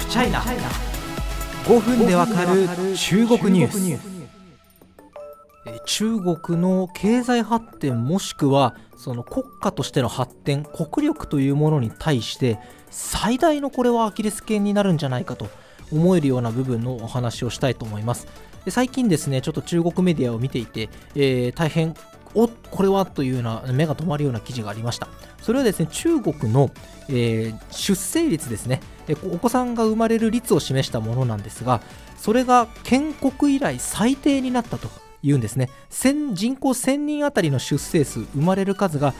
フチャイナ5分でわかる中国ニュース。中国の経済発展もしくはその国家としての発展国力というものに対して最大のこれはアキレス腱になるんじゃないかと思えるような部分のお話をしたいと思います。最近ですねちょっと中国メディアを見ていて、えー、大変おこれはというような目が止まるような記事がありました。それはですね中国の、えー、出生率ですね。お子さんが生まれる率を示したものなんですがそれが建国以来最低になったというんですね。人口1000人あたりの出生数生まれる数が、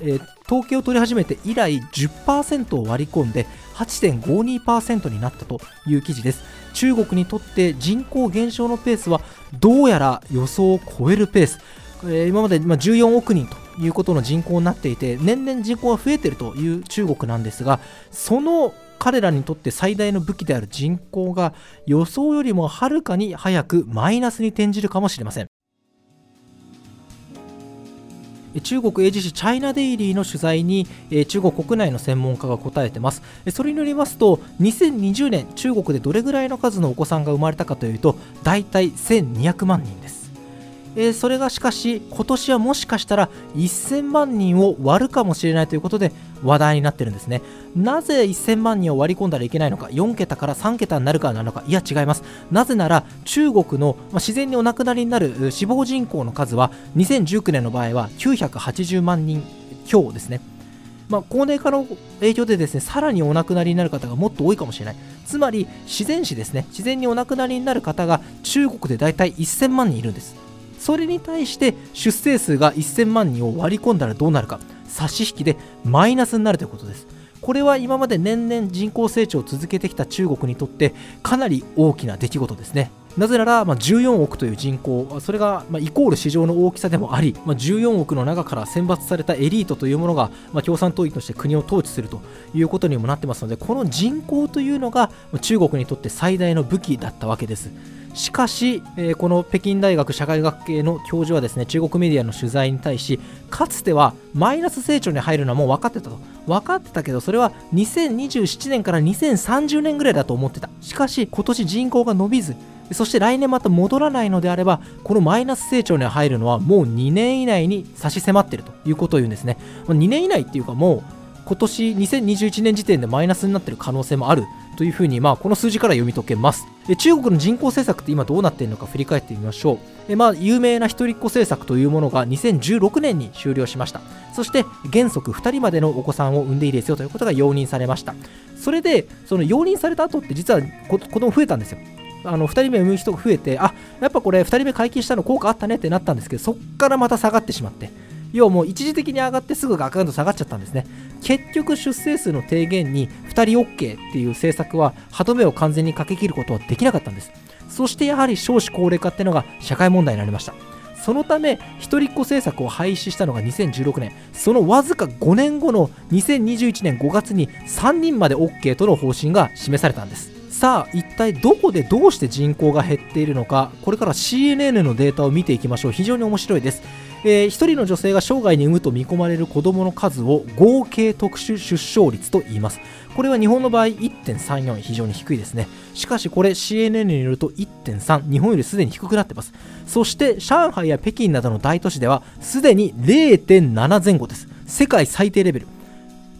えー、統計を取り始めて以来10%を割り込んで8.52%になったという記事です。中国にとって人口減少のペースはどうやら予想を超えるペース。えー、今まで14億人ということの人口になっていて年々人口が増えているという中国なんですがその彼らにとって最大の武器である人口が予想よりもはるかに早くマイナスに転じるかもしれません。中国英字紙チャイナデイリーの取材に中国国内の専門家が答えてます。それによりますと2020年中国でどれぐらいの数のお子さんが生まれたかというと大体1200万人です。えー、それがしかし今年はもしかしたら1000万人を割るかもしれないということで話題になってるんですね。なぜ1000万人を割り込んだらいけないのか4桁から3桁になるからなのかいや違います。なぜなら中国の、まあ、自然にお亡くなりになる死亡人口の数は2019年の場合は980万人強ですね。まあ、高齢化の影響でですねさらにお亡くなりになる方がもっと多いかもしれない。つまり自然死ですね。自然にお亡くなりになる方が中国で大体1000万人いるんです。それに対して出生数が1000万人を割り込んだらどうなるか差し引きでマイナスになるということですこれは今まで年々人口成長を続けてきた中国にとってかなり大きな出来事ですねなぜなら、まあ、14億という人口、それが、まあ、イコール市場の大きさでもあり、まあ、14億の中から選抜されたエリートというものが、まあ、共産党員として国を統治するということにもなってますので、この人口というのが中国にとって最大の武器だったわけです。しかし、えー、この北京大学社会学系の教授はですね中国メディアの取材に対しかつてはマイナス成長に入るのはもう分かってたと。分かってたけどそれは2027年から2030年ぐらいだと思ってた。しかし今年人口が伸びずそして来年また戻らないのであればこのマイナス成長に入るのはもう2年以内に差し迫っているということを言うんですね。2年以内っていうかもう今年2021年時点でマイナスになっている可能性もあるというふうに、まあ、この数字から読み解けます。中国の人口政策って今どうなっているのか振り返ってみましょう。まあ、有名な一人っ子政策というものが2016年に終了しました。そして原則2人までのお子さんを産んでいいですよということが容認されました。それでその容認された後って実は子供増えたんですよ。あの2人目産む人が増えてあやっぱこれ2人目解禁したの効果あったねってなったんですけどそこからまた下がってしまって。要はもう一時的に上がってすぐアカウント下がっちゃったんですね。結局出生数の低減に2人 OK っていう政策は歯止めを完全にかけきることはできなかったんです。そしてやはり少子高齢化っていうのが社会問題になりました。そのため一人っ子政策を廃止したのが2016年。そのわずか5年後の2021年5月に3人まで OK との方針が示されたんです。さあ一体どこでどうして人口が減っているのか。これから CNN のデータを見ていきましょう。非常に面白いです。えー、1人の女性が生涯に産むと見込まれる子供の数を合計特殊出生率と言います。これは日本の場合1.34非常に低いですね。しかしこれ CNN によると1.3日本よりすでに低くなってます。そして上海や北京などの大都市ではすでに0.7前後です。世界最低レベル。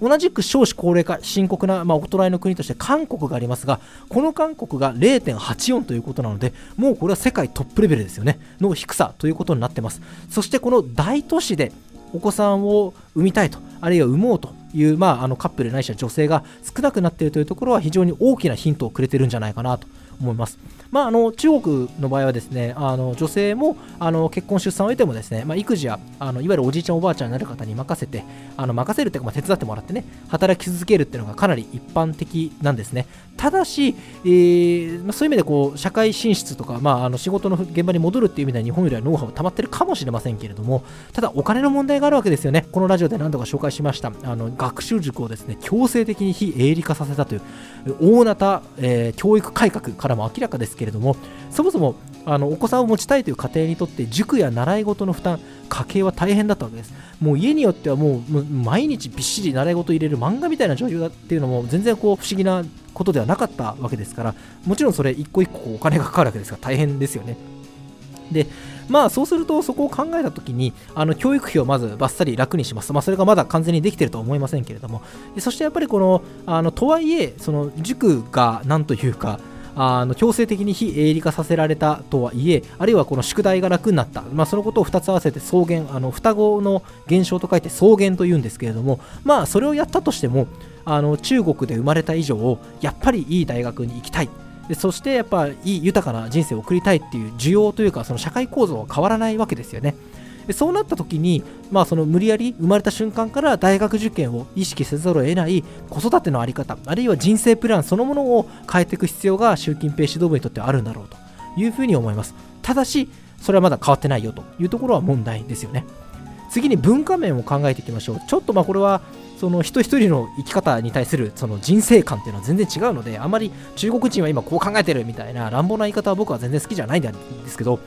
同じく少子高齢化深刻な、まあ、衰えの国として韓国がありますがこの韓国が0.84ということなのでもうこれは世界トップレベルですよね。の低さということになってます。そしてこの大都市でお子さんを産みたいとあるいは産もうという、まあ、あのカップルないしは女性が少なくなっているというところは非常に大きなヒントをくれてるんじゃないかなと。思います。まあ、あの中国の場合はですねあの女性もあの結婚、出産を得てもですね、まあ、育児やあのいわゆるおじいちゃん、おばあちゃんになる方に任せてあの任せるというか、まあ、手伝ってもらってね働き続けるっていうのがかなり一般的なんですね。ただし、えーまあ、そういう意味でこう社会進出とか、まあ、あの仕事の現場に戻るっていう意味では日本よりはノウハウ溜まってるかもしれませんけれどもただお金の問題があるわけですよね。このラジオで何度か紹介しましたあの学習塾をですね強制的に非営利化させたという大なた、えー、教育改革からも明らかですけれどもそもそもあのお子さんを持ちたいという家庭にとって塾や習い事の負担家計は大変だったわけです。もう家によってはもう毎日びっしり習い事入れる漫画みたいな状況だっていうのも全然こう不思議なことではなかったわけですからもちろんそれ一個一個お金がかかるわけですから大変ですよね。でまあそうするとそこを考えた時にあの教育費をまずばっさり楽にします、まあ、それがまだ完全にできてるとは思いませんけれども。そしてやっぱりこのあのとはいえその塾がなんというかあの強制的に非営利化させられたとはいえあるいはこの宿題が楽になった、まあ、そのことを2つ合わせて草原あの双子の現象と書いて草原というんですけれどもまあそれをやったとしてもあの中国で生まれた以上やっぱりいい大学に行きたいでそしてやっぱいい豊かな人生を送りたいっていう需要というかその社会構造は変わらないわけですよね。でそうなった時に、まあ、その無理やり生まれた瞬間から大学受験を意識せざるを得ない子育ての在り方あるいは人生プランそのものを変えていく必要が習近平指導部にとってはあるんだろうというふうに思います。ただしそれはまだ変わってないよというところは問題ですよね。次に文化面を考えていきましょう。ちょっとまあこれはその人一人の生き方に対するその人生観っていうのは全然違うのであまり中国人は今こう考えてるみたいな乱暴な言い方は僕は全然好きじゃないんですけど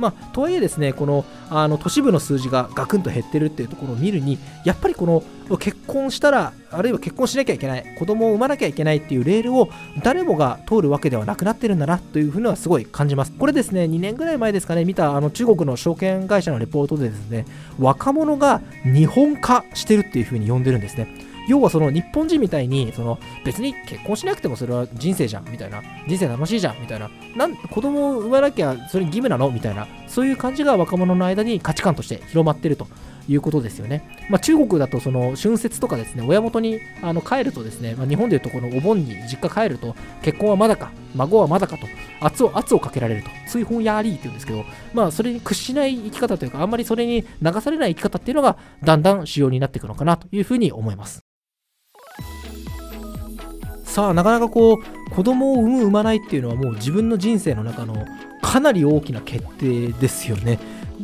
まあ、とはいえですね、このあの都市部の数字がガクンと減ってるっていうところを見るに、やっぱりこの結婚したら、あるいは結婚しなきゃいけない、子供を産まなきゃいけないっていうレールを誰もが通るわけではなくなってるんだなというふうにはすごい感じます。これですね、2年ぐらい前ですかね、見たあの中国の証券会社のレポートでですね、若者が日本化してるっていうふうに呼んでるんですね。要はその日本人みたいにその別に結婚しなくてもそれは人生じゃんみたいな人生楽しいじゃんみたいななん子供を産まなきゃそれ義務なのみたいなそういう感じが若者の間に価値観として広まってるということですよね。まあ、中国だとその春節とかですね、親元にあの帰るとですね、まあ、日本でいうとこのお盆に実家帰ると、結婚はまだか、孫はまだかと、圧を圧をかけられると、追放やーりーって言うんですけど、まあ、それに屈しない生き方というか、あんまりそれに流されない生き方っていうのが、だんだん主要になっていくのかなというふうに思います。さあなかなかこう子供を産む産まないっていうのはもう自分の人生の中のかなり大きな決定ですよね。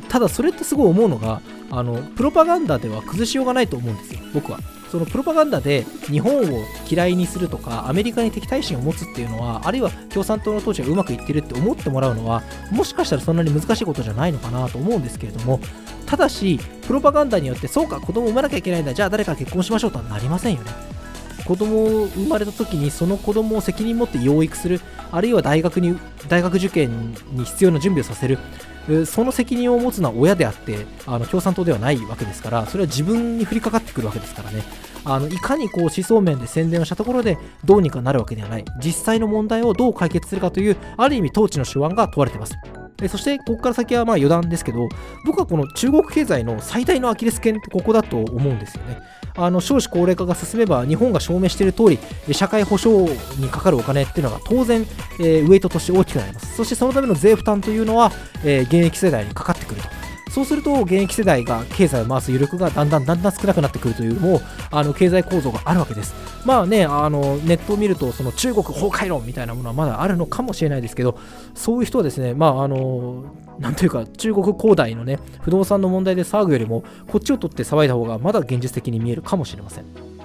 ただそれってすごい思うのがあのプロパガンダでは崩しようがないと思うんですよ僕は。そのプロパガンダで日本を嫌いにするとかアメリカに敵対心を持つっていうのはあるいは共産党の当時がうまくいってるって思ってもらうのはもしかしたらそんなに難しいことじゃないのかなと思うんですけれどもただしプロパガンダによってそうか子供を産まなきゃいけないんだじゃあ誰か結婚しましょうとはなりませんよね。子供を生まれた時にその子供を責任持って養育するあるいは大学に大学受験に必要な準備をさせる。その責任を持つのは親であってあの共産党ではないわけですからそれは自分に降りかかってくるわけですからね。あのいかにこう思想面で宣伝をしたところでどうにかなるわけではない。実際の問題をどう解決するかというある意味統治の手腕が問われています。そしてここから先はまあ余談ですけど僕はこの中国経済の最大のアキレス腱ってここだと思うんですよね。あの少子高齢化が進めば日本が証明している通り社会保障にかかるお金っていうのが当然、えー、ウエイトとして大きくなります。そしてそのための税負担というのは、えー、現役世代にかかっそうすると現役世代が経済を回す余力がだんだんだんだん少なくなってくるというもあの経済構造があるわけです。まあね、あのネットを見るとその中国崩壊論みたいなものはまだあるのかもしれないですけど、そういう人はですね、まああのなんというか中国恒大のね不動産の問題で騒ぐよりもこっちを取って騒いだ方がまだ現実的に見えるかもしれません。